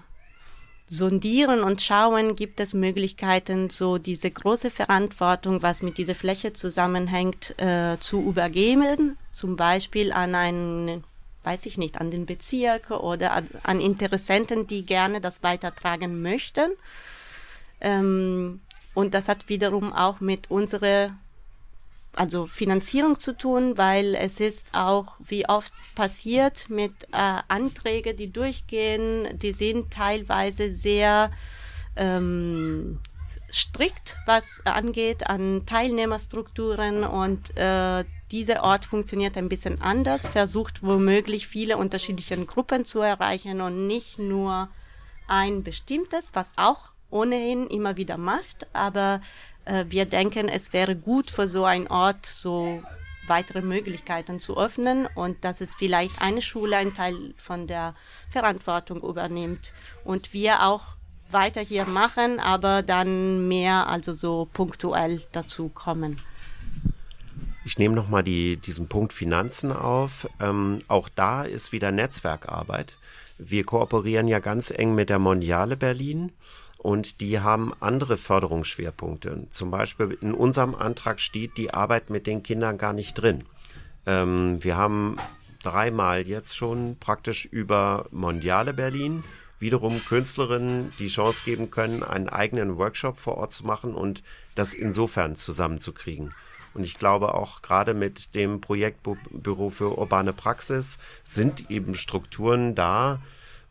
sondieren und schauen, gibt es Möglichkeiten, so diese große Verantwortung, was mit dieser Fläche zusammenhängt, äh, zu übergeben, zum Beispiel an einen weiß ich nicht, an den Bezirk oder an, an Interessenten, die gerne das weitertragen möchten. Ähm, und das hat wiederum auch mit unserer also Finanzierung zu tun, weil es ist auch, wie oft passiert, mit äh, Anträgen, die durchgehen, die sind teilweise sehr ähm, strikt, was angeht an Teilnehmerstrukturen und äh, dieser Ort funktioniert ein bisschen anders, versucht womöglich viele unterschiedliche Gruppen zu erreichen und nicht nur ein bestimmtes, was auch ohnehin immer wieder macht. Aber äh, wir denken, es wäre gut für so einen Ort so weitere Möglichkeiten zu öffnen und dass es vielleicht eine Schule einen Teil von der Verantwortung übernimmt und wir auch weiter hier machen, aber dann mehr also so punktuell dazu kommen. Ich nehme nochmal die, diesen Punkt Finanzen auf. Ähm, auch da ist wieder Netzwerkarbeit. Wir kooperieren ja ganz eng mit der Mondiale Berlin und die haben andere Förderungsschwerpunkte. Zum Beispiel in unserem Antrag steht die Arbeit mit den Kindern gar nicht drin. Ähm, wir haben dreimal jetzt schon praktisch über Mondiale Berlin wiederum Künstlerinnen die Chance geben können, einen eigenen Workshop vor Ort zu machen und das insofern zusammenzukriegen. Und ich glaube auch gerade mit dem Projektbüro für urbane Praxis sind eben Strukturen da,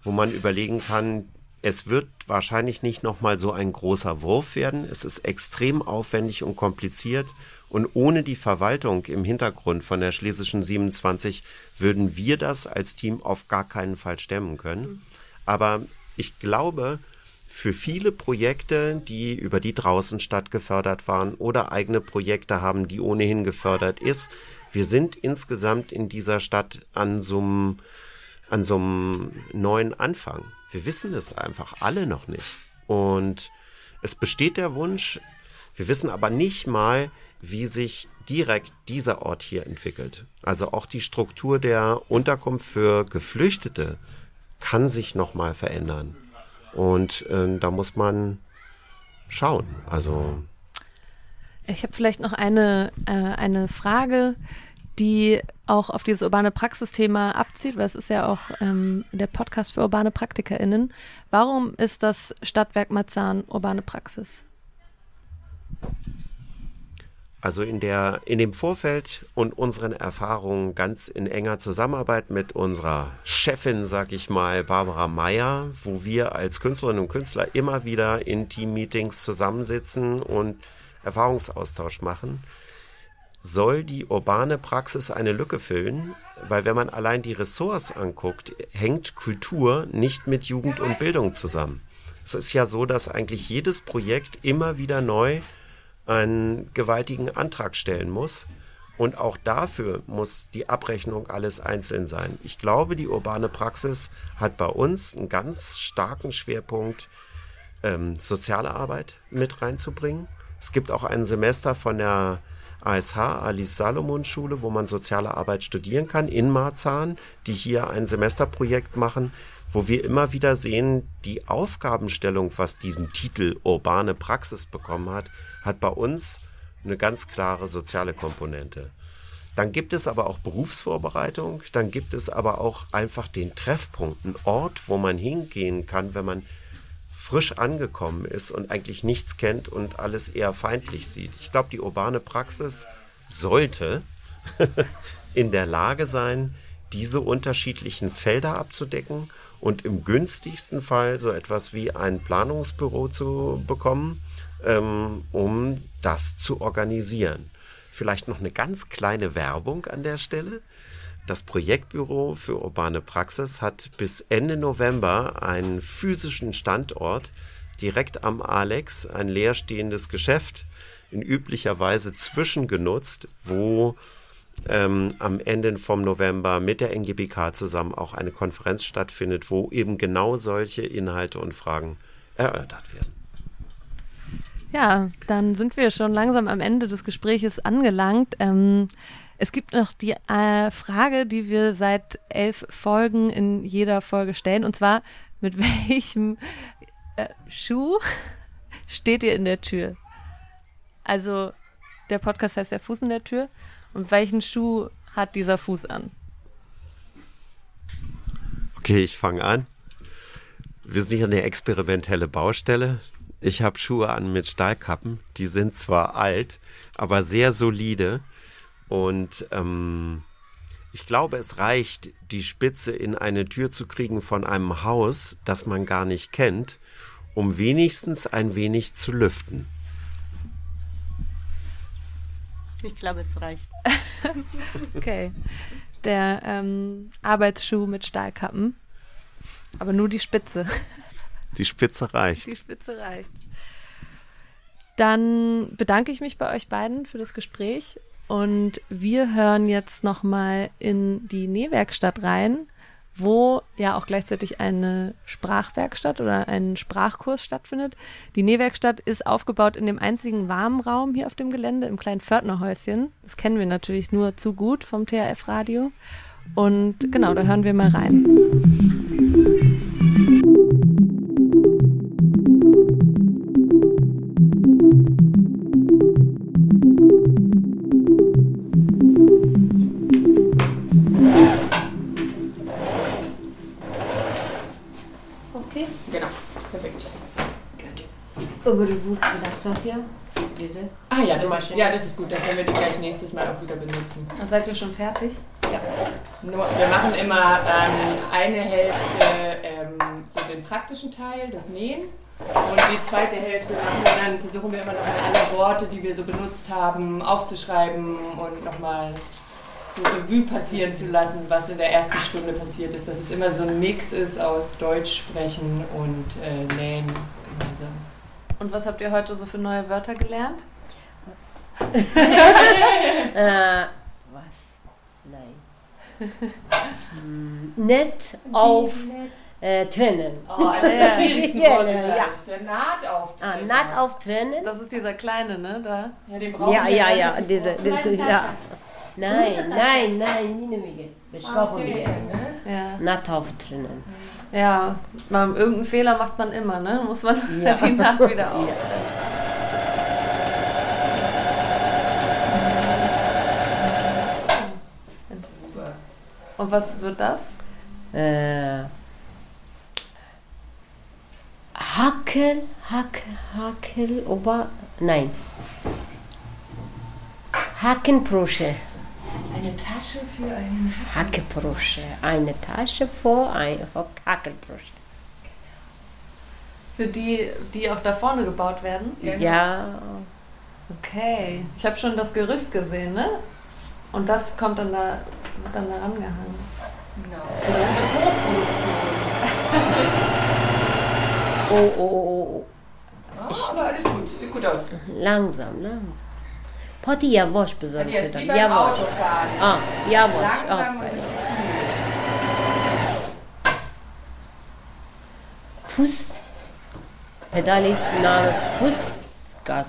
wo man überlegen kann, es wird wahrscheinlich nicht nochmal so ein großer Wurf werden. Es ist extrem aufwendig und kompliziert. Und ohne die Verwaltung im Hintergrund von der Schlesischen 27 würden wir das als Team auf gar keinen Fall stemmen können. Aber ich glaube, für viele Projekte, die über die draußen statt gefördert waren oder eigene Projekte haben, die ohnehin gefördert ist. Wir sind insgesamt in dieser Stadt an so einem, an so einem neuen Anfang. Wir wissen es einfach alle noch nicht. Und es besteht der Wunsch, wir wissen aber nicht mal, wie sich direkt dieser Ort hier entwickelt. Also auch die Struktur der Unterkunft für Geflüchtete kann sich noch mal verändern. Und äh, da muss man schauen. Also ich habe vielleicht noch eine, äh, eine Frage, die auch auf dieses urbane Praxisthema abzieht, weil es ist ja auch ähm, der Podcast für urbane PraktikerInnen. Warum ist das Stadtwerk Marzahn urbane Praxis? Also in, der, in dem Vorfeld und unseren Erfahrungen ganz in enger Zusammenarbeit mit unserer Chefin, sag ich mal, Barbara Meyer, wo wir als Künstlerinnen und Künstler immer wieder in Team-Meetings zusammensitzen und Erfahrungsaustausch machen, soll die urbane Praxis eine Lücke füllen, weil wenn man allein die Ressorts anguckt, hängt Kultur nicht mit Jugend und Bildung zusammen. Es ist ja so, dass eigentlich jedes Projekt immer wieder neu einen gewaltigen Antrag stellen muss. Und auch dafür muss die Abrechnung alles einzeln sein. Ich glaube, die urbane Praxis hat bei uns einen ganz starken Schwerpunkt, ähm, soziale Arbeit mit reinzubringen. Es gibt auch ein Semester von der ASH, Alice Salomon Schule, wo man soziale Arbeit studieren kann in Marzahn, die hier ein Semesterprojekt machen, wo wir immer wieder sehen, die Aufgabenstellung, was diesen Titel urbane Praxis bekommen hat, hat bei uns eine ganz klare soziale Komponente. Dann gibt es aber auch Berufsvorbereitung, dann gibt es aber auch einfach den Treffpunkt, einen Ort, wo man hingehen kann, wenn man frisch angekommen ist und eigentlich nichts kennt und alles eher feindlich sieht. Ich glaube, die urbane Praxis sollte [laughs] in der Lage sein, diese unterschiedlichen Felder abzudecken und im günstigsten Fall so etwas wie ein Planungsbüro zu bekommen, ähm, um das zu organisieren. Vielleicht noch eine ganz kleine Werbung an der Stelle. Das Projektbüro für urbane Praxis hat bis Ende November einen physischen Standort direkt am Alex, ein leerstehendes Geschäft, in üblicher Weise zwischengenutzt, wo ähm, am Ende vom November mit der NGBK zusammen auch eine Konferenz stattfindet, wo eben genau solche Inhalte und Fragen erörtert werden. Ja, dann sind wir schon langsam am Ende des Gespräches angelangt. Ähm, es gibt noch die äh, Frage, die wir seit elf Folgen in jeder Folge stellen, und zwar, mit [laughs] welchem äh, Schuh steht ihr in der Tür? Also, der Podcast heißt der Fuß in der Tür. Und welchen Schuh hat dieser Fuß an? Okay, ich fange an. Wir sind hier eine experimentelle Baustelle. Ich habe Schuhe an mit Stahlkappen. Die sind zwar alt, aber sehr solide. Und ähm, ich glaube, es reicht, die Spitze in eine Tür zu kriegen von einem Haus, das man gar nicht kennt, um wenigstens ein wenig zu lüften. Ich glaube, es reicht. [laughs] okay. Der ähm, Arbeitsschuh mit Stahlkappen. Aber nur die Spitze. Die Spitze reicht. Die Spitze reicht. Dann bedanke ich mich bei euch beiden für das Gespräch und wir hören jetzt nochmal in die Nähwerkstatt rein wo ja auch gleichzeitig eine Sprachwerkstatt oder ein Sprachkurs stattfindet. Die Nähwerkstatt ist aufgebaut in dem einzigen warmen Raum hier auf dem Gelände, im kleinen Pförtnerhäuschen. Das kennen wir natürlich nur zu gut vom THF-Radio. Und genau, da hören wir mal rein. Du das das ja? Diese? Ah ja das, ist, ja, das ist gut. Dann können wir die gleich nächstes Mal auch wieder benutzen. Da seid ihr schon fertig? Ja. Nur, wir machen immer ähm, eine Hälfte ähm, so den praktischen Teil, das Nähen. Und die zweite Hälfte machen wir dann, versuchen wir immer noch alle Worte, die wir so benutzt haben, aufzuschreiben und nochmal so Revue passieren zu lassen, was in der ersten Stunde passiert ist. Dass es immer so ein Mix ist aus Deutsch sprechen und äh, Nähen gemeinsam. Und was habt ihr heute so für neue Wörter gelernt? [laughs] äh, was? Nein. hm, nett auf äh, trennen. Oh, eine der [laughs] schwierigsten Worte. Ja. Der Naht auf ah, Naht auf trennen. Das ist dieser kleine, ne? Da. Ja, den brauchen ja, wir. Ja, ja, diese, diese, ja. Nein, nein, nein, nie. Beschrauben okay. wir. Ja. Naht auf trennen. Ja, man, irgendeinen Fehler macht man immer, ne? Muss man ja. [laughs] die Nacht wieder [laughs] auf. Ja. Und was wird das? Äh, Hackel, Hackel, Hackel, Ober, nein. Hackenbrosche. Eine Tasche für einen Hackebrosche. Eine Tasche vor ein Hackelbrosche. Für die, die auch da vorne gebaut werden? Ja, Okay. Ich habe schon das Gerüst gesehen, ne? Und das kommt dann da, wird dann da rangehangen. Genau. [laughs] oh, oh, oh, oh. aber alles gut, sieht gut aus. Langsam, langsam. Potti yavaş besorgt beim Yavaş. Autofahren. Ah, und Aferin. nicht Fuß. Pedal ist Name Fuß. Gas.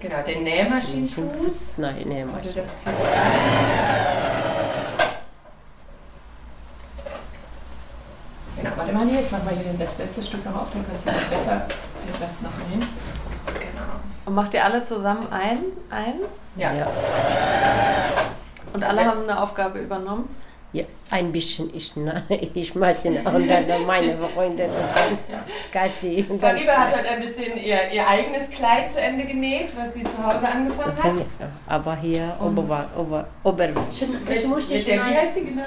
Genau, den Nähmaschinenfuß. Fuß. Nein, das Genau, warte mal hier, ich mach mal hier das letzte Stück noch auf, dann kannst du besser den Rest noch nehmen. Genau. Und macht ihr alle zusammen ein? ein? Ja. Ja. Und alle haben eine Aufgabe übernommen? ja. Ein bisschen ich, na- [laughs] ich mache und dann meine Freundin und dann Katzi. Und Frau dann, Lieber hat heute ein bisschen ihr, ihr eigenes Kleid zu Ende genäht, was sie zu Hause angefangen hat. Ja, aber hier Ober, Ober, Ober, Mit, mit der, wie heißt die genau?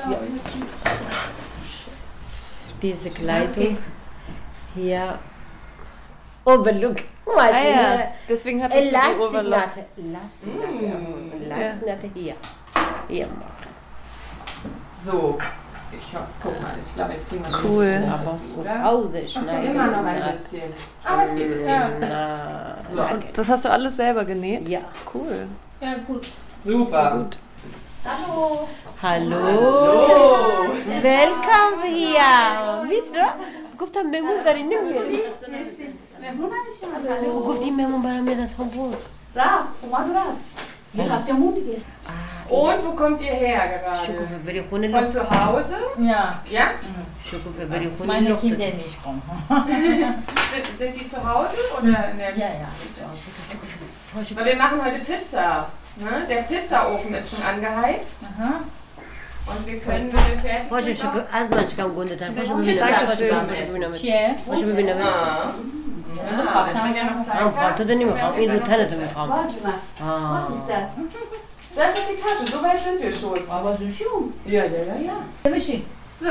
diese Kleidung hier Oberlook. Ah ja, deswegen hattest du die Overlock. Elastiknatte. Elastiknatte. Elastiknatte hier. Hier machen. So, ich hab, guck mal, ich glaube, jetzt kriegen wir schon Cool. das Aber dazu, so oder? Hause schneiden. Immer noch ein bisschen. Aber es geht, es geht. Na, So. Und das hast du alles selber genäht? ja. Cool. Ja, gut. Super. Gut. Hallo. Oh. Welcome here. میترا گفتم مهمون داری نمیاری گفتی مهمون برام میاد از همبورگ Und wo kommt ihr her شکوفه gerade? بری خونه Von لخت zu Hause? Ja, Ja? شکوفه بری خونه meine لخت Kinder nicht kommen. [laughs] Sind, sind die zu Hause oder in der Ja, ja. Weil wir machen heute Pizza. Ne? Der Pizzaofen ist schon angeheizt. Aha. Und wir können, wenn wir fertig باشه sind, شکر noch- از من شکم گنده تر باشه ببینم Danke باشه schön. ببینم چیه؟ باشه ببینم Ah. Ja, also haben wir gerne noch Zeit. Oh, braucht ihr denn nicht mehr? Braucht ihr Nutella zu mir? Warte mal. Ah. Was ist das? [laughs] Das ist die Tasche, so weit sind wir schon. Aber so schön. Ja, ja, ja, ja. Ja, Michi. So.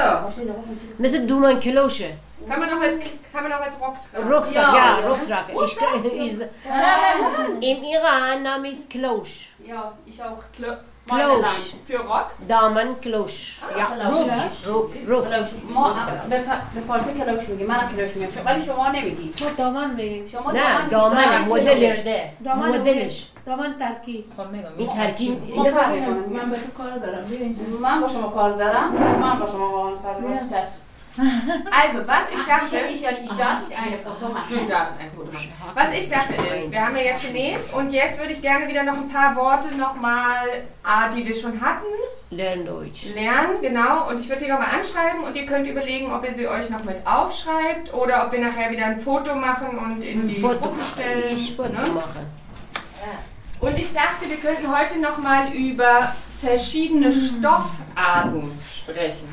Müssen du mal ein Kilosche. Kann man auch als, kann man noch als Rock tragen? Rucksack, ja, ja, Rucksack. Ich, ich, [laughs] ich, in ihrer Hand nahm ich Klosch. Ja, ich auch. Klosch. Klosch Für Rock? دامن کلوش یا روک رک ما به فارسی کلاش میگیم من کلاش میگم ولی شما نمیگی ما دامن میگیم شما نه دامن مدل گرده دامن مدلش دامن ترکی خب میگم این ترکیب می‌کنه. من به تو کار دارم ببین من با شما کار دارم من با شما کار دارم Also, was ich Ich, dachte, ich, ich darf nicht eine Foto du machen. darfst ein Foto machen. Was ich dachte ist, wir haben ja jetzt genäht und jetzt würde ich gerne wieder noch ein paar Worte nochmal, ah, die wir schon hatten, Learn Deutsch lernen, genau. Und ich würde die nochmal anschreiben und ihr könnt überlegen, ob ihr sie euch noch mit aufschreibt oder ob wir nachher wieder ein Foto machen und in die Foto Gruppen stellen. ich Foto ne? machen Und ich dachte, wir könnten heute nochmal über verschiedene Stoffarten sprechen.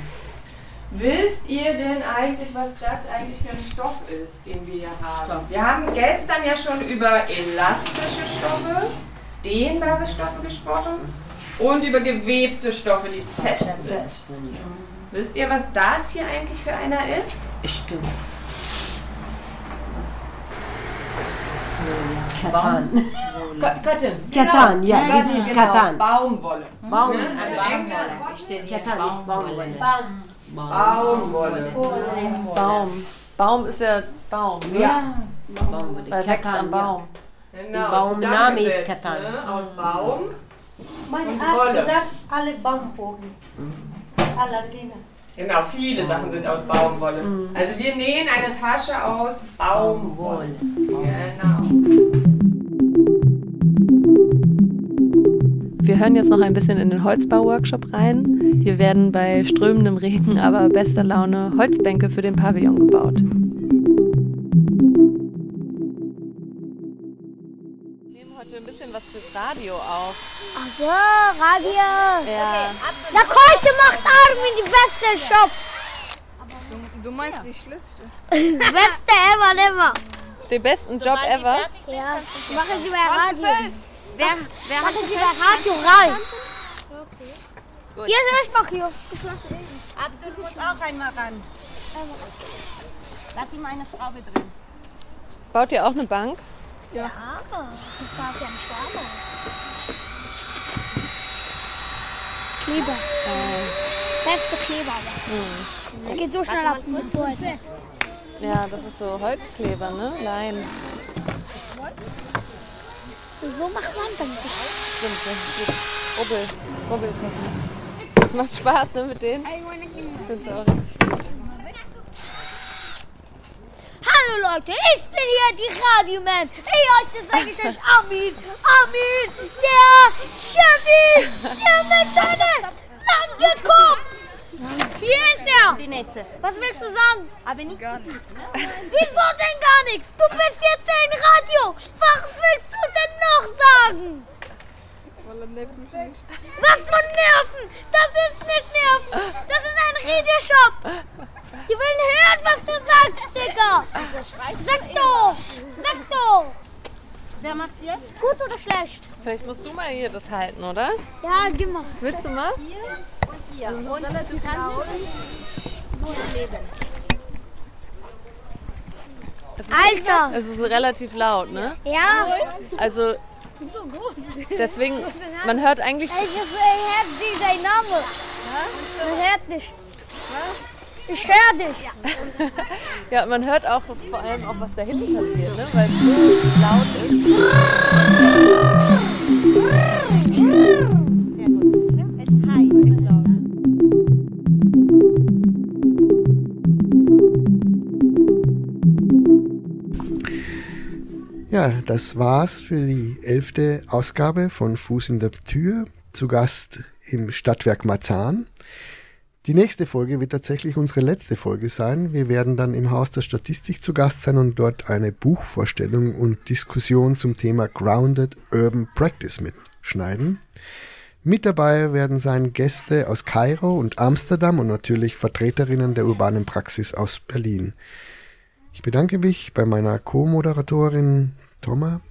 Wisst ihr denn eigentlich, was das eigentlich für ein Stoff ist, den wir hier haben? Wir haben gestern ja schon über elastische Stoffe, dehnbare Stoffe gesprochen und über gewebte Stoffe, die fest sind. Wisst ihr, was das hier eigentlich für einer ist? Stimmt Katan Cotton. Katan, ja, Genau, das ist genau, Katan. Baumwolle. Baum Ne? Also Katan ist Baumwolle Baumwolle. Baum. Baum ist ja Baum. Ne? Ja Baumwolle Weil wächst am Baum. Genau, Baumname ist Katan. Ne? Aus Baum. Meine Und Arzt Wolle. gesagt, alle Baumboden. Allergene. Genau, viele Sachen sind aus Baumwolle. Also wir nähen eine Tasche aus Baumwolle. Genau. Wir hören jetzt noch ein bisschen in den Holzbau-Workshop rein. Hier werden bei strömendem Regen, aber bester Laune Holzbänke für den Pavillon gebaut. Wir nehmen heute ein bisschen was fürs Radio auf. Ach so, Radio. Ja. Sag heute macht irgendwie die beste Shop. Du meinst die Schlüssel? [laughs] beste ever, never. Den besten Job ever. Ja, machen Sie bei Radio. Wer, wer hat Sie bei Radio rein. Gut. Hier ist der hier. Abdul muss auch einmal ran. Lass ihm eine Schraube drin. Baut ihr auch eine Bank? Ja. Das war ja ein Schwaber. Kleber. Beste Kleber. aber. Das geht so schnell ab. Ja, das ist so Holzkleber, ne? Leim. So macht man dann das. Stimmt, das ist Rubbel, Rubbeltechnik. Das macht Spaß, ne, mit denen? Ich finde es auch richtig gut. Hallo Leute, ich bin hier die Radioman. Hey, heute sage ich euch Armin. Armin, der Chevy, der mit seiner angekommen. Hier ist er. Die nächste. Was willst du sagen? Aber nicht zu tief. [laughs] Wieso denn gar nichts? Du bist jetzt ein Radio. Was willst du denn noch sagen? Was für Nerven? Das ist nicht Nerven. Das ist ein Radioshop. Die wollen hören, was du sagst, Digga. Sag doch. Sag doch. Wer macht jetzt? Gut oder schlecht? Vielleicht musst du mal hier das halten, oder? Ja, gib mal. Willst du mal? Hier. Und du kannst leben. Alter. Es ist relativ laut, ne? Ja. Also deswegen, man hört eigentlich, Ich, ich hört nicht dein Name. Man hört nicht. Ich höre dich. [laughs] ja, man hört auch vor allem auch, was da hinten passiert, ne? Weil es so laut ist. Ja, das war's für die elfte Ausgabe von Fuß in der Tür. Zu Gast im Stadtwerk Marzahn. Die nächste Folge wird tatsächlich unsere letzte Folge sein. Wir werden dann im Haus der Statistik zu Gast sein und dort eine Buchvorstellung und Diskussion zum Thema Grounded Urban Practice mitschneiden. Mit dabei werden sein Gäste aus Kairo und Amsterdam und natürlich Vertreterinnen der urbanen Praxis aus Berlin. Ich bedanke mich bei meiner Co-Moderatorin Thomas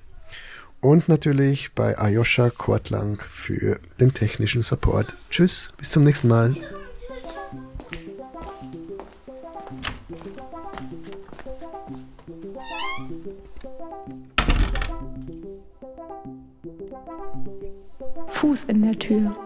und natürlich bei Ayosha Kortlang für den technischen Support. Tschüss, bis zum nächsten Mal. Fuß in der Tür.